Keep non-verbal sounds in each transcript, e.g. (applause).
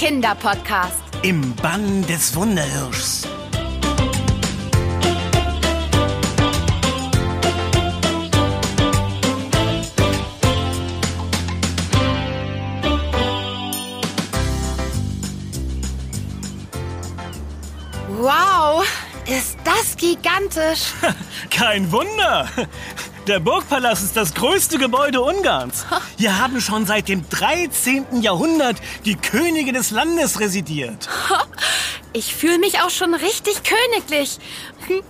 Kinderpodcast. Im Bann des Wunderhirschs. Wow, ist das gigantisch. (laughs) Kein Wunder. Der Burgpalast ist das größte Gebäude Ungarns. Hier haben schon seit dem 13. Jahrhundert die Könige des Landes residiert. Ich fühle mich auch schon richtig königlich. (laughs)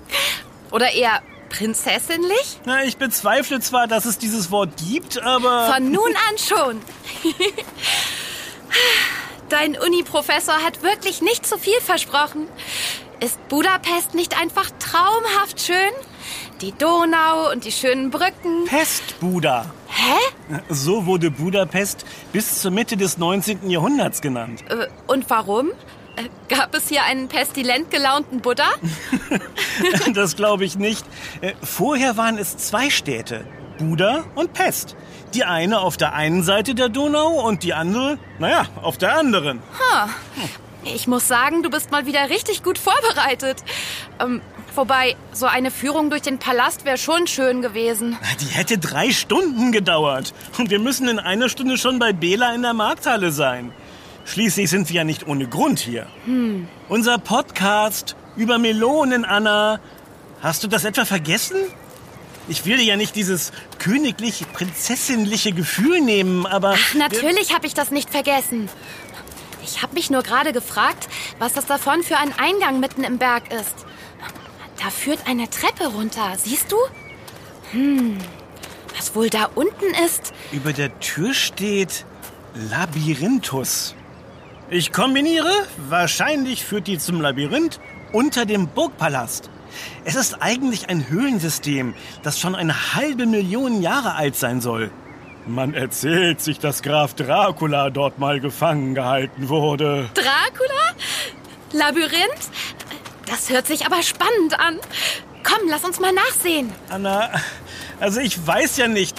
Oder eher prinzessinlich? Na, ich bezweifle zwar, dass es dieses Wort gibt, aber... Von (laughs) nun an schon. (laughs) Dein Uni-Professor hat wirklich nicht zu viel versprochen. Ist Budapest nicht einfach traumhaft schön? Die Donau und die schönen Brücken. Pestbuda. Hä? So wurde Budapest bis zur Mitte des 19. Jahrhunderts genannt. Äh, Und warum? Äh, Gab es hier einen pestilent gelaunten Buddha? (laughs) Das glaube ich nicht. Äh, Vorher waren es zwei Städte, Buda und Pest. Die eine auf der einen Seite der Donau und die andere, naja, auf der anderen. Ich muss sagen, du bist mal wieder richtig gut vorbereitet. Ähm, wobei, so eine Führung durch den Palast wäre schon schön gewesen. Die hätte drei Stunden gedauert. Und wir müssen in einer Stunde schon bei Bela in der Markthalle sein. Schließlich sind wir ja nicht ohne Grund hier. Unser Podcast über Melonen, Anna. Hast du das etwa vergessen? Ich will dir ja nicht dieses königlich prinzessinliche Gefühl nehmen, aber... Ach, natürlich habe ich das nicht vergessen. Ich habe mich nur gerade gefragt, was das davon für ein Eingang mitten im Berg ist. Da führt eine Treppe runter, siehst du? Hm, was wohl da unten ist? Über der Tür steht Labyrinthus. Ich kombiniere, wahrscheinlich führt die zum Labyrinth unter dem Burgpalast. Es ist eigentlich ein Höhlensystem, das schon eine halbe Million Jahre alt sein soll. Man erzählt sich, dass Graf Dracula dort mal gefangen gehalten wurde. Dracula? Labyrinth? Das hört sich aber spannend an. Komm, lass uns mal nachsehen. Anna, also ich weiß ja nicht.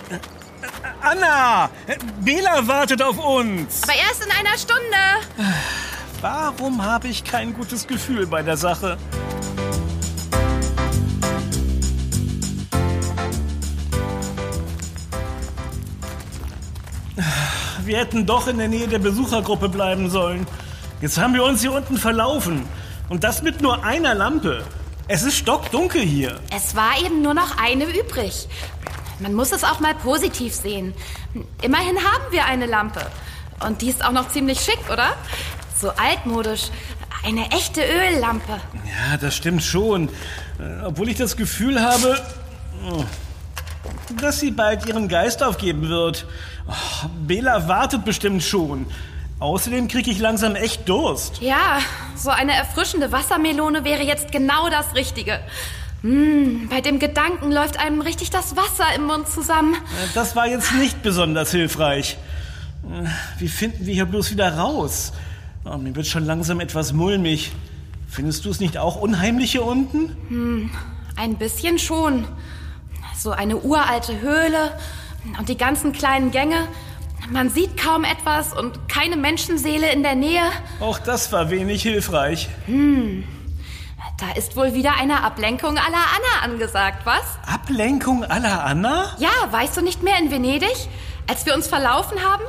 Anna, Bela wartet auf uns. Aber erst in einer Stunde. Warum habe ich kein gutes Gefühl bei der Sache? Wir hätten doch in der Nähe der Besuchergruppe bleiben sollen. Jetzt haben wir uns hier unten verlaufen. Und das mit nur einer Lampe. Es ist stockdunkel hier. Es war eben nur noch eine übrig. Man muss es auch mal positiv sehen. Immerhin haben wir eine Lampe. Und die ist auch noch ziemlich schick, oder? So altmodisch. Eine echte Öllampe. Ja, das stimmt schon. Äh, Obwohl ich das Gefühl habe, oh, dass sie bald ihren Geist aufgeben wird. Oh, Bela wartet bestimmt schon. Außerdem kriege ich langsam echt Durst. Ja, so eine erfrischende Wassermelone wäre jetzt genau das Richtige. Mm, bei dem Gedanken läuft einem richtig das Wasser im Mund zusammen. Äh, Das war jetzt nicht besonders hilfreich. Äh, Wie finden wir hier bloß wieder raus? Oh, mir wird schon langsam etwas mulmig. Findest du es nicht auch unheimlich hier unten? Ein bisschen schon. So eine uralte Höhle und die ganzen kleinen Gänge. Man sieht kaum etwas und keine Menschenseele in der Nähe. Auch das war wenig hilfreich. Da ist wohl wieder eine Ablenkung à la Anna angesagt, was? Ablenkung aller Anna? Ja, weißt du nicht mehr in Venedig, als wir uns verlaufen haben?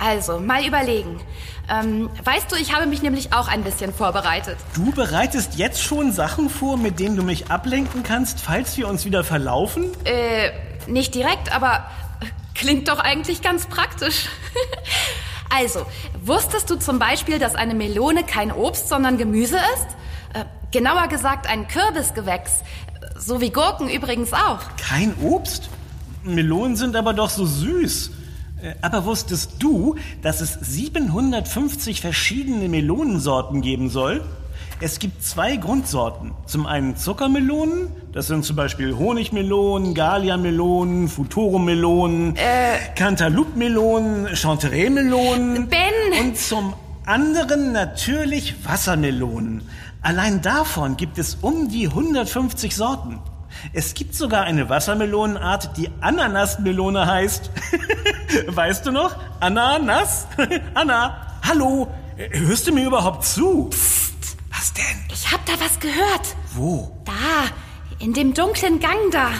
Also, mal überlegen. Ähm, weißt du, ich habe mich nämlich auch ein bisschen vorbereitet. Du bereitest jetzt schon Sachen vor, mit denen du mich ablenken kannst, falls wir uns wieder verlaufen? Äh, nicht direkt, aber klingt doch eigentlich ganz praktisch. (laughs) also, wusstest du zum Beispiel, dass eine Melone kein Obst, sondern Gemüse ist? Äh, genauer gesagt ein Kürbisgewächs. So wie Gurken übrigens auch. Kein Obst? Melonen sind aber doch so süß. Äh, Aber wusstest du, dass es 750 verschiedene Melonensorten geben soll? Es gibt zwei Grundsorten. Zum einen Zuckermelonen, das sind zum Beispiel Honigmelonen, Galia-Melonen, Futorum-Melonen, Cantaloupe-Melonen, Chanterelle-Melonen. Ben! Und zum anderen natürlich Wassermelonen. Allein davon gibt es um die 150 Sorten. Es gibt sogar eine Wassermelonenart, die Ananasmelone heißt. (laughs) weißt du noch? Ananas? (laughs) Anna, hallo. Hörst du mir überhaupt zu? Psst? Ich hab da was gehört. Wo? Da, in dem dunklen Gang da.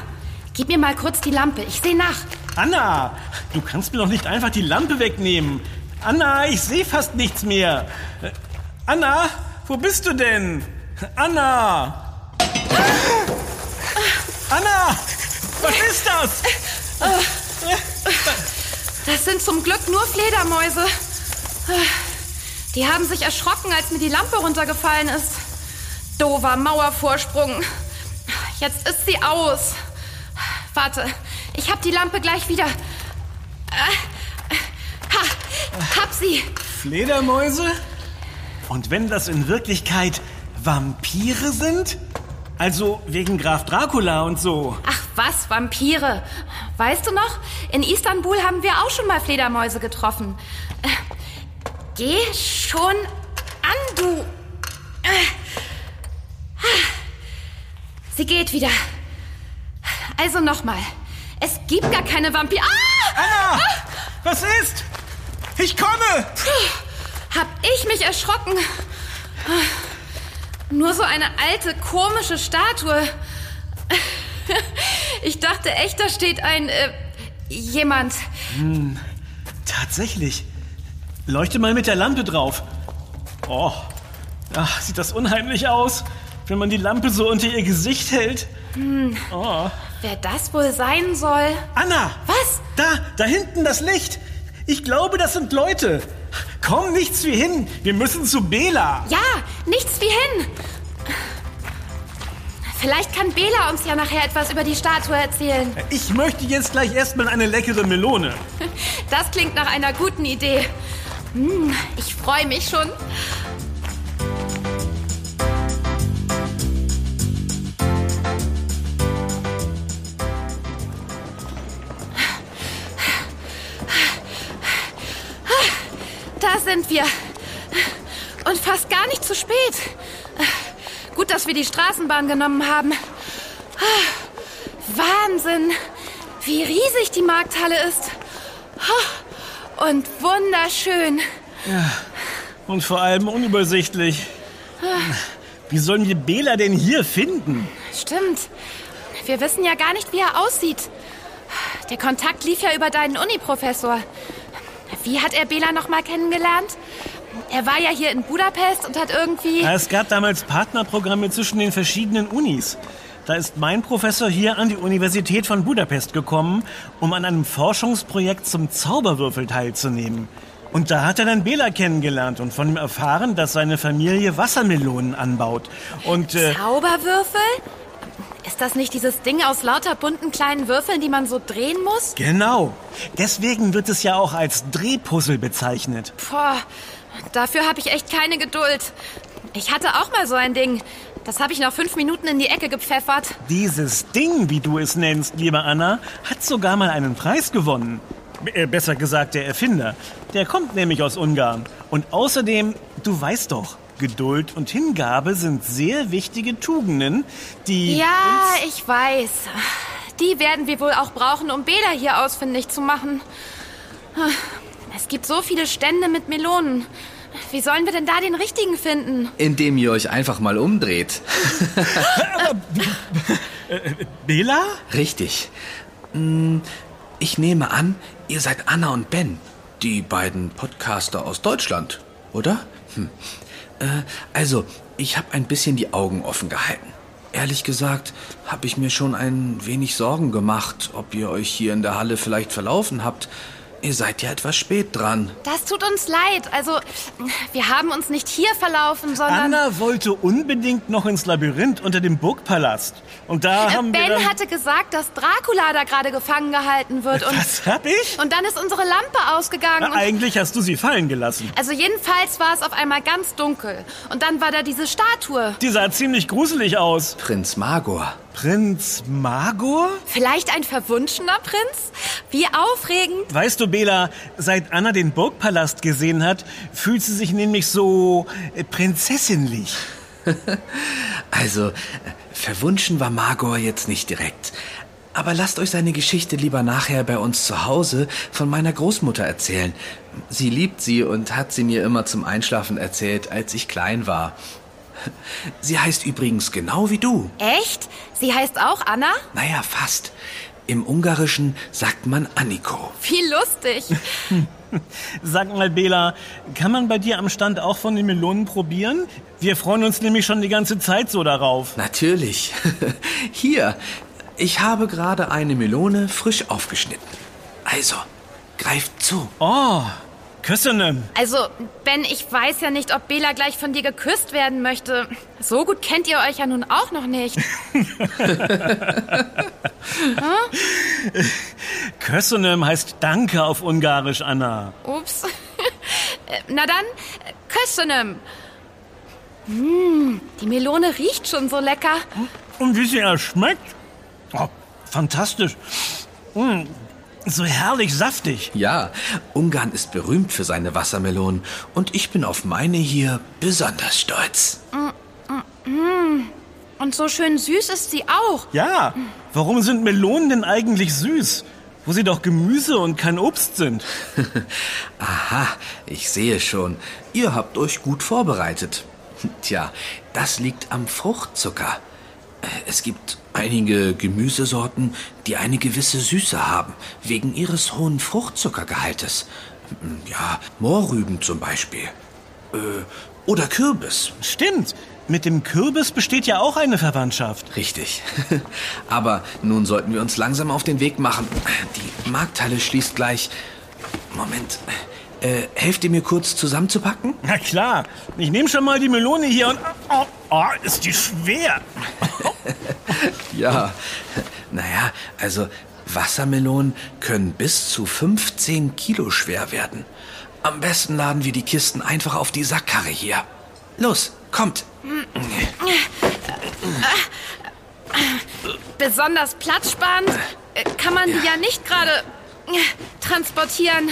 Gib mir mal kurz die Lampe, ich sehe nach. Anna, du kannst mir doch nicht einfach die Lampe wegnehmen. Anna, ich sehe fast nichts mehr. Äh, Anna, wo bist du denn? Anna! Anna! Was ist das? Das sind zum Glück nur Fledermäuse. Die haben sich erschrocken, als mir die Lampe runtergefallen ist. Dover Mauervorsprung. Jetzt ist sie aus. Warte, ich hab die Lampe gleich wieder. Äh, Ha, hab sie. Fledermäuse? Und wenn das in Wirklichkeit Vampire sind? Also wegen Graf Dracula und so. Ach was, Vampire. Weißt du noch? In Istanbul haben wir auch schon mal Fledermäuse getroffen. Äh, geh schon an, du. Äh, Sie geht wieder. Also nochmal. Es gibt gar keine Vampire. Ah! Anna! Was ist? Ich komme! Hab ich mich erschrocken. Nur so eine alte, komische Statue. Ich dachte echt, da steht ein äh, jemand. Tatsächlich. Leuchte mal mit der Lampe drauf. Oh, ach, sieht das unheimlich aus, wenn man die Lampe so unter ihr Gesicht hält. Oh. Wer das wohl sein soll? Anna! Was? Da, da hinten das Licht. Ich glaube, das sind Leute. Komm, nichts wie hin. Wir müssen zu Bela. Ja, nichts wie hin. Vielleicht kann Bela uns ja nachher etwas über die Statue erzählen. Ich möchte jetzt gleich erstmal eine leckere Melone. (laughs) Das klingt nach einer guten Idee. Hm, ich freue mich schon. Sind wir. Und fast gar nicht zu spät. Gut, dass wir die Straßenbahn genommen haben. Wahnsinn, wie riesig die Markthalle ist. Und wunderschön. Und vor allem unübersichtlich. Wie sollen wir Bela denn hier finden? Stimmt. Wir wissen ja gar nicht, wie er aussieht. Der Kontakt lief ja über deinen Uni-Professor. Wie hat er Bela noch mal kennengelernt? Er war ja hier in Budapest und hat irgendwie... Es gab damals Partnerprogramme zwischen den verschiedenen Unis. Da ist mein Professor hier an die Universität von Budapest gekommen, um an einem Forschungsprojekt zum Zauberwürfel teilzunehmen. Und da hat er dann Bela kennengelernt und von ihm erfahren, dass seine Familie Wassermelonen anbaut. Und äh, Zauberwürfel? Ist das nicht dieses Ding aus lauter bunten kleinen Würfeln, die man so drehen muss? genau. Deswegen wird es ja auch als Drehpuzzle bezeichnet. Boah, dafür habe ich echt keine Geduld. Ich hatte auch mal so ein Ding. Das habe ich nach fünf Minuten in die Ecke gepfeffert. Dieses Ding, wie du es nennst, liebe Anna, hat sogar mal einen Preis gewonnen. Äh, besser gesagt, der Erfinder. Der kommt nämlich aus Ungarn. Und außerdem, du weißt doch, Geduld und Hingabe sind sehr wichtige Tugenden, die. Ja, ich weiß. Die werden wir wohl auch brauchen, um Bela hier ausfindig zu machen. Es gibt so viele Stände mit Melonen. Wie sollen wir denn da den richtigen finden? Indem ihr euch einfach mal umdreht. (laughs) Bela? Richtig. Hm, Ich nehme an, ihr seid Anna und Ben, die beiden Podcaster aus Deutschland, oder? Hm. Äh, also, ich habe ein bisschen die Augen offen gehalten. Ehrlich gesagt, habe ich mir schon ein wenig Sorgen gemacht, ob ihr euch hier in der Halle vielleicht verlaufen habt. Ihr seid ja etwas spät dran. Das tut uns leid. Also, wir haben uns nicht hier verlaufen, sondern... Anna wollte unbedingt noch ins Labyrinth unter dem Burgpalast. Und da Äh, haben wir. ben hatte gesagt, dass Dracula da gerade gefangen gehalten wird. Und, Was hab ich? und dann ist unsere Lampe ausgegangen. Na, und eigentlich hast du sie fallen gelassen. Also jedenfalls war es auf einmal ganz dunkel. Und dann war da diese Statue. Die sah ziemlich gruselig aus. Prinz Magor. Prinz Magor? Vielleicht ein verwunschener Prinz? Wie aufregend. Weißt du, Bela, seit Anna den Burgpalast gesehen hat, fühlt sie sich nämlich so äh, prinzessinlich. (laughs) Also, äh, verwunschen war Magor jetzt nicht direkt. Aber lasst euch seine Geschichte lieber nachher bei uns zu Hause von meiner Großmutter erzählen. Sie liebt sie und hat sie mir immer zum Einschlafen erzählt, als ich klein war. (laughs) Sie heißt übrigens genau wie du. Echt? Sie heißt auch Anna? Naja, fast. Im Ungarischen sagt man Anniko. Wie lustig. (laughs) Sag mal, Bela, kann man bei dir am Stand auch von den Melonen probieren? Wir freuen uns nämlich schon die ganze Zeit so darauf. Natürlich. (laughs) Hier, ich habe gerade eine Melone frisch aufgeschnitten. Also, greift zu. Oh, Küssene. Also, Ben, ich weiß ja nicht, ob Bela gleich von dir geküsst werden möchte. So gut kennt ihr euch ja nun auch noch nicht. (laughs) Kössenem heißt Danke auf Ungarisch, Anna. Ups. (laughs) Na dann, Kössenem. Hm, die Melone riecht schon so lecker. Und wie sie er schmeckt? Oh, fantastisch. Mm, so herrlich saftig. Ja, Ungarn ist berühmt für seine Wassermelonen und ich bin auf meine hier besonders stolz. Und so schön süß ist sie auch. Ja, warum sind Melonen denn eigentlich süß? Wo sie doch Gemüse und kein Obst sind. (laughs) Aha, ich sehe schon. Ihr habt euch gut vorbereitet. Tja, das liegt am Fruchtzucker. Es gibt einige Gemüsesorten, die eine gewisse Süße haben, wegen ihres hohen Fruchtzuckergehaltes. Ja, Mohrrüben zum Beispiel. Äh, oder Kürbis. Stimmt, mit dem Kürbis besteht ja auch eine Verwandtschaft. Richtig. (laughs) Aber nun sollten wir uns langsam auf den Weg machen. Die Markthalle schließt gleich. Moment. Äh, helft ihr mir kurz zusammenzupacken? Na klar, ich nehme schon mal die Melone hier und... Oh, oh, ist die schwer. (laughs) Ja. Naja, also Wassermelonen können bis zu 15 Kilo schwer werden. Am besten laden wir die Kisten einfach auf die Sackkarre hier. Los, kommt. Besonders platzsparend äh, kann man die ja nicht gerade transportieren.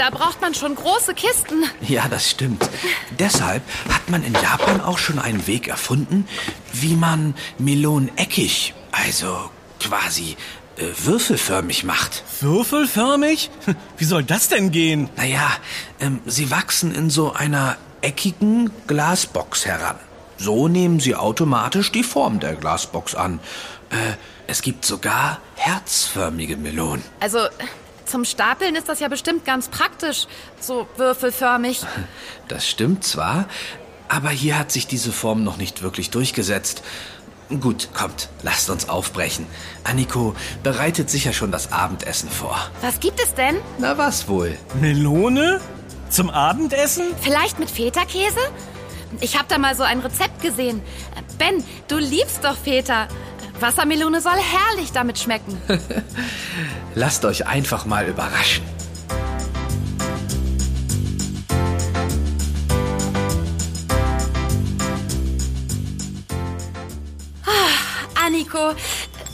Da braucht man schon große Kisten. Ja, das stimmt. Deshalb hat man in Japan auch schon einen Weg erfunden, wie man Melonen eckig, also quasi äh, würfelförmig macht. Würfelförmig? (laughs) Wie soll das denn gehen? Naja, ähm, sie wachsen in so einer eckigen Glasbox heran. So nehmen sie automatisch die Form der Glasbox an. Äh, es gibt sogar herzförmige Melonen. Also zum Stapeln ist das ja bestimmt ganz praktisch, so würfelförmig. (laughs) Das stimmt zwar, aber hier hat sich diese Form noch nicht wirklich durchgesetzt. Gut, kommt, lasst uns aufbrechen. Anniko bereitet sicher schon das Abendessen vor. Was gibt es denn? Na was wohl? Melone? Zum Abendessen? Vielleicht mit Feta-Käse? Ich habe da mal so ein Rezept gesehen. Ben, du liebst doch Feta. Wassermelone soll herrlich damit schmecken. (laughs) Lasst euch einfach mal überraschen. Anniko,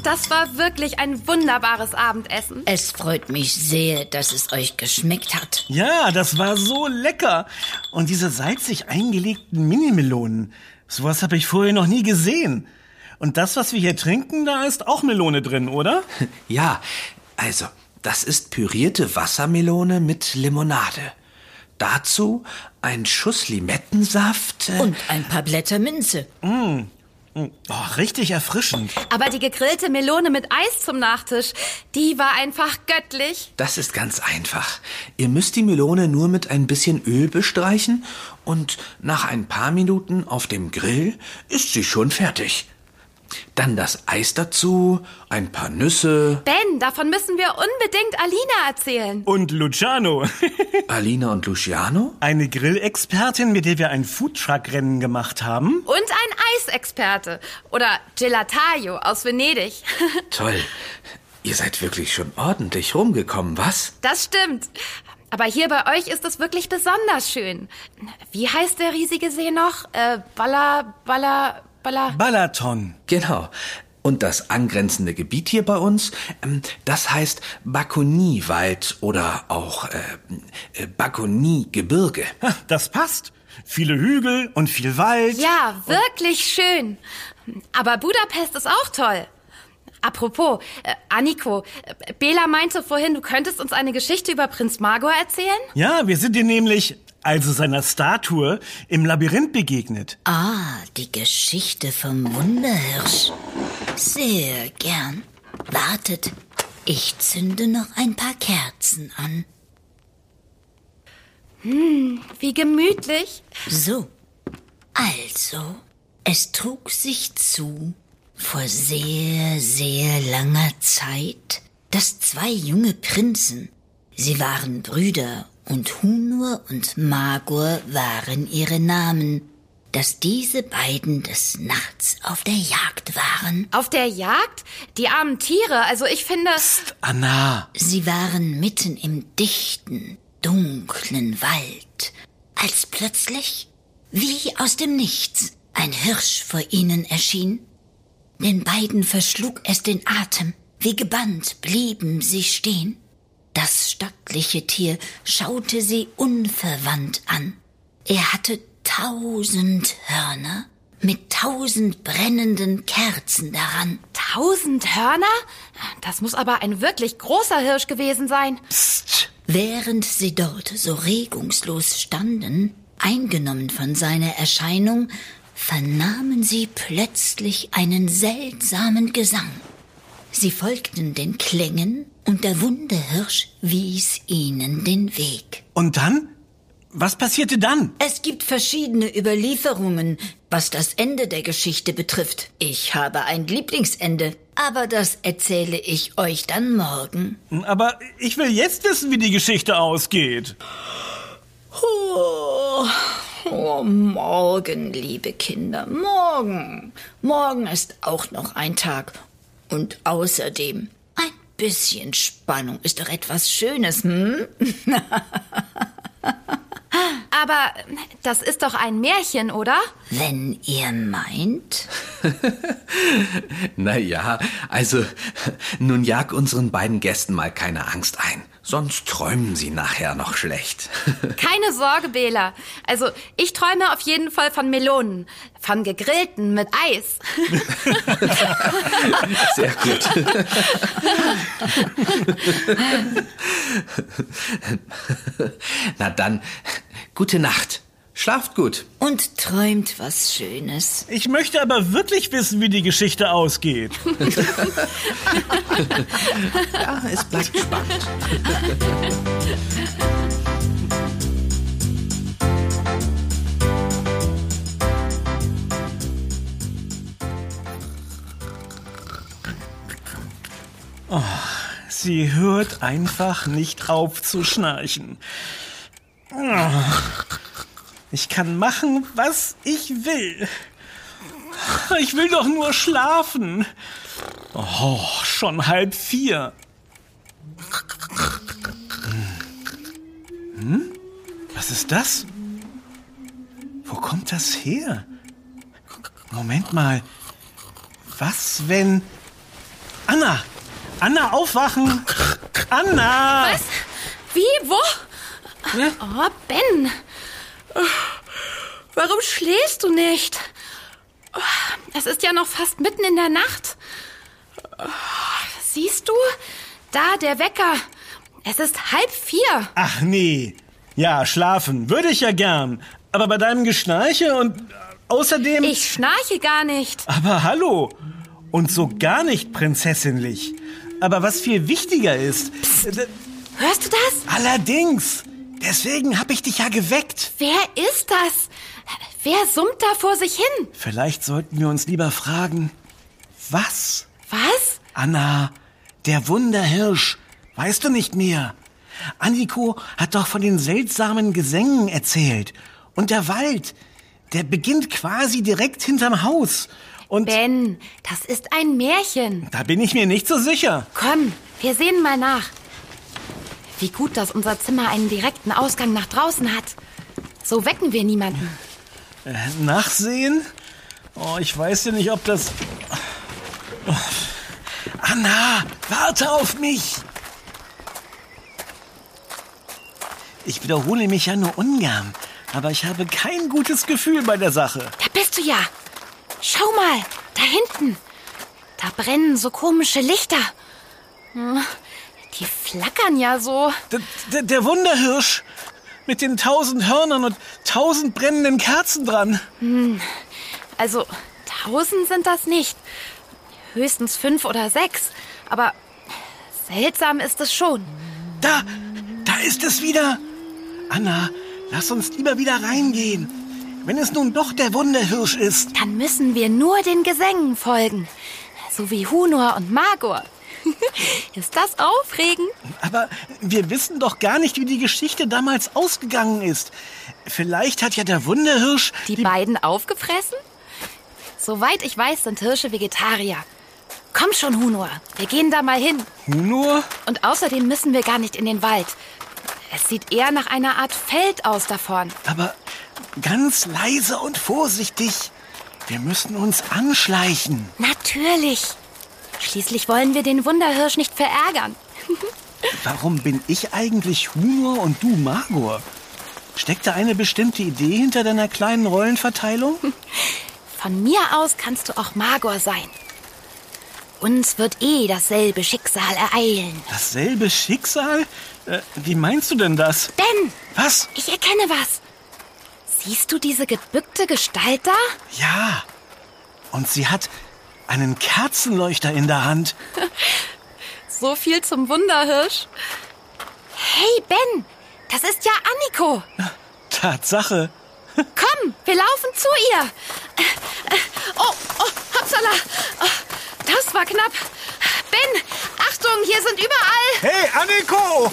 das war wirklich ein wunderbares Abendessen. Es freut mich sehr, dass es euch geschmeckt hat. Ja, das war so lecker. Und diese salzig eingelegten Mini-Melonen. Sowas habe ich vorher noch nie gesehen. Und das, was wir hier trinken, da ist auch Melone drin, oder? (laughs) Ja, also, das ist pürierte Wassermelone mit Limonade. Dazu ein Schuss Limettensaft. äh, Und ein paar Blätter Minze. Oh, richtig erfrischend. Aber die gegrillte Melone mit Eis zum Nachtisch, die war einfach göttlich. Das ist ganz einfach. Ihr müsst die Melone nur mit ein bisschen Öl bestreichen und nach ein paar Minuten auf dem Grill ist sie schon fertig. Dann das Eis dazu, ein paar Nüsse. Ben, davon müssen wir unbedingt Alina erzählen. Und Luciano. (laughs) Alina und Luciano? Eine Grillexpertin, mit der wir ein Foodtruck-Rennen gemacht haben. Und ein Eisexperte. Oder Gelataio aus Venedig. (laughs) Toll. Ihr seid wirklich schon ordentlich rumgekommen, was? Das stimmt. Aber hier bei euch ist es wirklich besonders schön. Wie heißt der riesige See noch? Äh, Balla, Balla, Balla. Balaton. Genau. Und das angrenzende Gebiet hier bei uns, ähm, das heißt Bakoniewald oder auch äh, äh, Bakoniegebirge. Ha, Das passt. Viele Hügel und viel Wald. Ja, wirklich schön. Aber Budapest ist auch toll. apropos, äh, Anniko, äh, Bela meinte vorhin, du könntest uns eine Geschichte über Prinz Magor erzählen? Ja, wir sind dir nämlich, also seiner Statue, im Labyrinth begegnet. Ah, die Geschichte vom Wunderhirsch. Sehr gern. Wartet, ich zünde noch ein paar Kerzen an. Hm, wie gemütlich. So, also, es trug sich zu, vor sehr, sehr langer Zeit, dass zwei junge Prinzen, sie waren Brüder und Hunur und Magor waren ihre Namen, dass diese beiden des Nachts auf der Jagd waren. Auf der Jagd? Die armen Tiere, also ich finde. Psst, Anna. Sie waren mitten im dichten, dunklen Wald, als plötzlich, wie aus dem Nichts, ein Hirsch vor ihnen erschien. Den beiden verschlug es den Atem, wie gebannt blieben sie stehen. Das stattliche Tier schaute sie unverwandt an. Er hatte tausend Hörner mit tausend brennenden Kerzen daran. Tausend Hörner? Das muss aber ein wirklich großer Hirsch gewesen sein. Psst. Während sie dort so regungslos standen, eingenommen von seiner Erscheinung, vernahmen sie plötzlich einen seltsamen Gesang. Sie folgten den Klängen und der Wunderhirsch wies ihnen den Weg. Und dann? Was passierte dann? Es gibt verschiedene Überlieferungen, was das Ende der Geschichte betrifft. Ich habe ein Lieblingsende, aber das erzähle ich euch dann morgen. Aber ich will jetzt wissen, wie die Geschichte ausgeht. Oh, oh, morgen, liebe Kinder, morgen. Morgen ist auch noch ein Tag. Und außerdem, bisschen Spannung ist doch etwas Schönes, hm? (laughs) Aber das ist doch ein Märchen, oder? Wenn ihr meint. (laughs) Na ja, also nun jag unseren beiden Gästen mal keine Angst ein, sonst träumen sie nachher noch schlecht. (laughs) Keine Sorge, Bela. Also ich träume auf jeden Fall von Melonen, von gegrillten mit Eis. (laughs) Sehr gut. (laughs) Na dann, gute Nacht. Schlaft gut. Und träumt was Schönes. Ich möchte aber wirklich wissen, wie die Geschichte ausgeht. (laughs) Ja, es bleibt spannend. Sie hört einfach nicht auf zu schnarchen. Ich kann machen, was ich will. Ich will doch nur schlafen. Oh, schon halb vier. Hm? Was ist das? Wo kommt das her? Moment mal. Was, wenn... Anna! Anna, aufwachen! Anna! Was? Wie? Wo? Oh, Ben. Warum schläfst du nicht? Es ist ja noch fast mitten in der Nacht. Siehst du? Da, der Wecker. Es ist halb vier. Ach nee. Ja, schlafen würde ich ja gern. Aber bei deinem Geschnarche und äh, außerdem... Ich schnarche gar nicht. Aber hallo. Und so gar nicht prinzessinlich. Aber was viel wichtiger ist... äh, Hörst du das? Allerdings. Deswegen hab ich dich ja geweckt. Wer ist das? Wer summt da vor sich hin? Vielleicht sollten wir uns lieber fragen, was? Was? Anna, der Wunderhirsch. Weißt du nicht mehr? Anniko hat doch von den seltsamen Gesängen erzählt. Und der Wald, der beginnt quasi direkt hinterm Haus. Und Ben, das ist ein Märchen. da bin ich mir nicht so sicher. Komm, wir sehen mal nach. Wie gut, dass unser Zimmer einen direkten Ausgang nach draußen hat. So wecken wir niemanden. Äh, nachsehen? Oh, ich weiß ja nicht, ob das... Oh. Anna, warte auf mich! Ich wiederhole mich ja nur ungern, aber ich habe kein gutes Gefühl bei der Sache. Da bist du ja. Schau mal, da hinten. Da brennen so komische Lichter. Hm, Die flackern ja so. Der, der, der Wunderhirsch mit den tausend Hörnern und tausend brennenden Kerzen dran. Also, tausend sind das nicht. Höchstens fünf oder sechs. Aber seltsam ist es schon. Da, da ist es wieder. Anna, lass uns lieber wieder reingehen. Wenn es nun doch der Wunderhirsch ist. Dann müssen wir nur den Gesängen folgen. So wie Hunor und Magor. (laughs) ist das aufregend? Aber wir wissen doch gar nicht, wie die Geschichte damals ausgegangen ist. Vielleicht hat ja der Wunderhirsch Die beiden aufgefressen? Soweit ich weiß, sind Hirsche Vegetarier. Komm schon, Hunor. Wir gehen da mal hin. Hunor? Und außerdem müssen wir gar nicht in den Wald. Es sieht eher nach einer Art Feld aus da vorn. Aber ganz leise und vorsichtig. Wir müssen uns anschleichen. Natürlich. Schließlich wollen wir den Wunderhirsch nicht verärgern. Warum bin ich eigentlich Hunor und du Magor? Steckt da eine bestimmte Idee hinter deiner kleinen Rollenverteilung? (laughs) Von mir aus kannst du auch Magor sein. Uns wird eh dasselbe Schicksal ereilen. Dasselbe Schicksal? Äh, wie meinst du denn das? Ben, Was? ich erkenne was. Siehst du diese gebückte Gestalt da? Ja. Und sie hat einen Kerzenleuchter in der Hand. (laughs) So viel zum Wunderhirsch. Hey, Ben, das ist ja Anniko. Tatsache. (laughs) Komm, wir laufen zu ihr. Oh, oh, hoppsala. Oh, das war knapp. Ben, Achtung, hier sind überall. Hey, Anniko!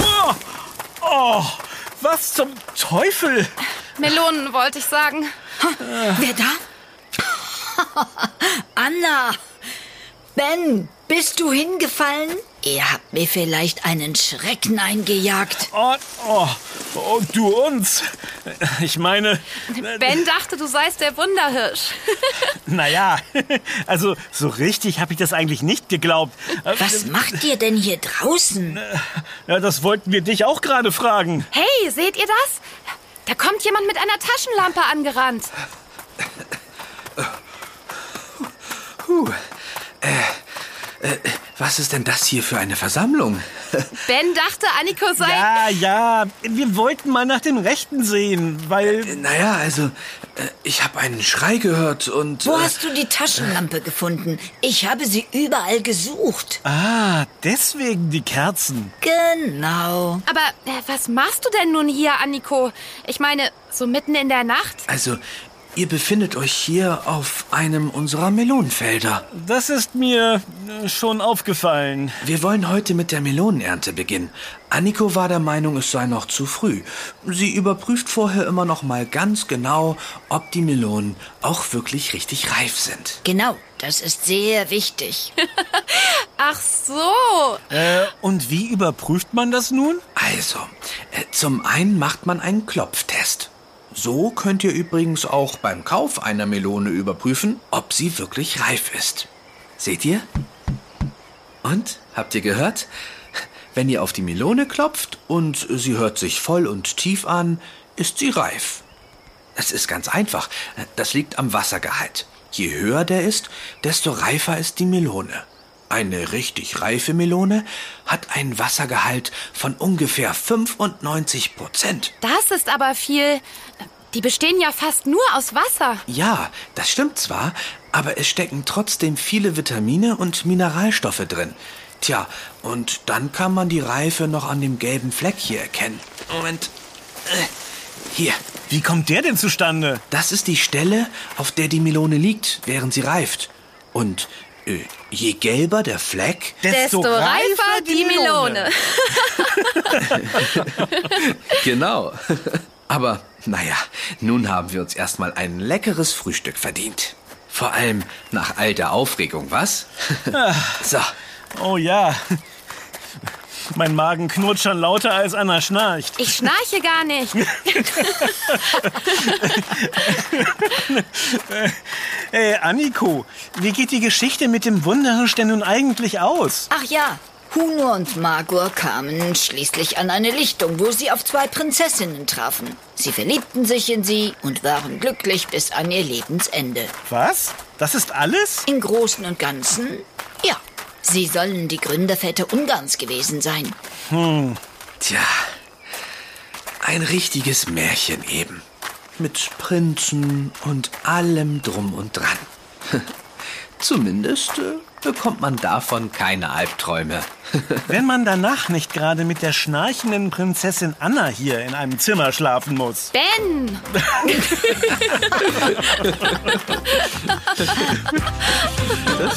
Oh, oh, was zum Teufel? Melonen wollte ich sagen. Wer da? (laughs) Anna! Ben, bist du hingefallen? Ihr habt mir vielleicht einen Schrecken eingejagt. Oh, oh, oh, du uns. Ich meine, Ben dachte, du seist der Wunderhirsch. (laughs) naja, also so richtig habe ich das eigentlich nicht geglaubt. Was macht ihr denn hier draußen? Ja, das wollten wir dich auch gerade fragen. Hey, seht ihr das? Da kommt jemand mit einer Taschenlampe angerannt. Puh. Äh, äh, was ist denn das hier für eine Versammlung? (laughs) Ben dachte, Anniko sei... Ja, ja, wir wollten mal nach dem Rechten sehen, weil... Naja, also, äh, ich habe einen Schrei gehört und... Wo äh, hast du die Taschenlampe gefunden? Ich habe sie überall gesucht. Ah, deswegen die Kerzen. Genau. Aber äh, was machst du denn nun hier, Anniko? Ich meine, so mitten in der Nacht? Also, ihr befindet euch hier auf einem unserer Melonenfelder. Das ist mir äh, schon aufgefallen. Wir wollen heute mit der Melonenernte beginnen. Anniko war der Meinung, es sei noch zu früh. Sie überprüft vorher immer noch mal ganz genau, ob die Melonen auch wirklich richtig reif sind. Genau, das ist sehr wichtig. (laughs) Ach so. Äh, und wie überprüft man das nun? Also, äh, zum einen macht man einen Klopftest. So könnt ihr übrigens auch beim Kauf einer Melone überprüfen, ob sie wirklich reif ist. Seht ihr? Und, habt ihr gehört? Wenn ihr auf die Melone klopft und sie hört sich voll und tief an, ist sie reif. Es ist ganz einfach. Das liegt am Wassergehalt. Je höher der ist, desto reifer ist die Melone. Eine richtig reife Melone hat einen Wassergehalt von ungefähr 95 Prozent. Das ist aber viel. Die bestehen ja fast nur aus Wasser. Ja, das stimmt zwar, aber es stecken trotzdem viele Vitamine und Mineralstoffe drin. Tja, und dann kann man die Reife noch an dem gelben Fleck hier erkennen. Moment. Äh, Hier, Wie kommt der denn zustande? das ist die Stelle, auf der die Melone liegt, während sie reift. Und je gelber der Fleck, Desto reifer die Melone. (laughs) Genau. Aber naja, nun haben wir uns erstmal ein leckeres Frühstück verdient. Vor allem nach all der Aufregung, was? so, Oh ja. Mein Magen knurrt schon lauter, als Anna schnarcht. Ich schnarche gar nicht. (laughs) (laughs) Hey, Anniko, wie geht die Geschichte mit dem Wunderhirsch denn nun eigentlich aus? Ach ja, Huno und Magor kamen schließlich an eine Lichtung, wo sie auf zwei Prinzessinnen trafen. Sie verliebten sich in sie und waren glücklich bis an ihr Lebensende. Was? Das ist alles? Im Großen und Ganzen, ja. Sie sollen die Gründerväter Ungarns gewesen sein. Tja, ein richtiges Märchen eben. Mit Prinzen und allem drum und dran. (laughs) Zumindest äh, bekommt man davon keine Albträume. (laughs) Wenn man danach nicht gerade mit der schnarchenden Prinzessin Anna hier in einem Zimmer schlafen muss. Ben! (laughs) Das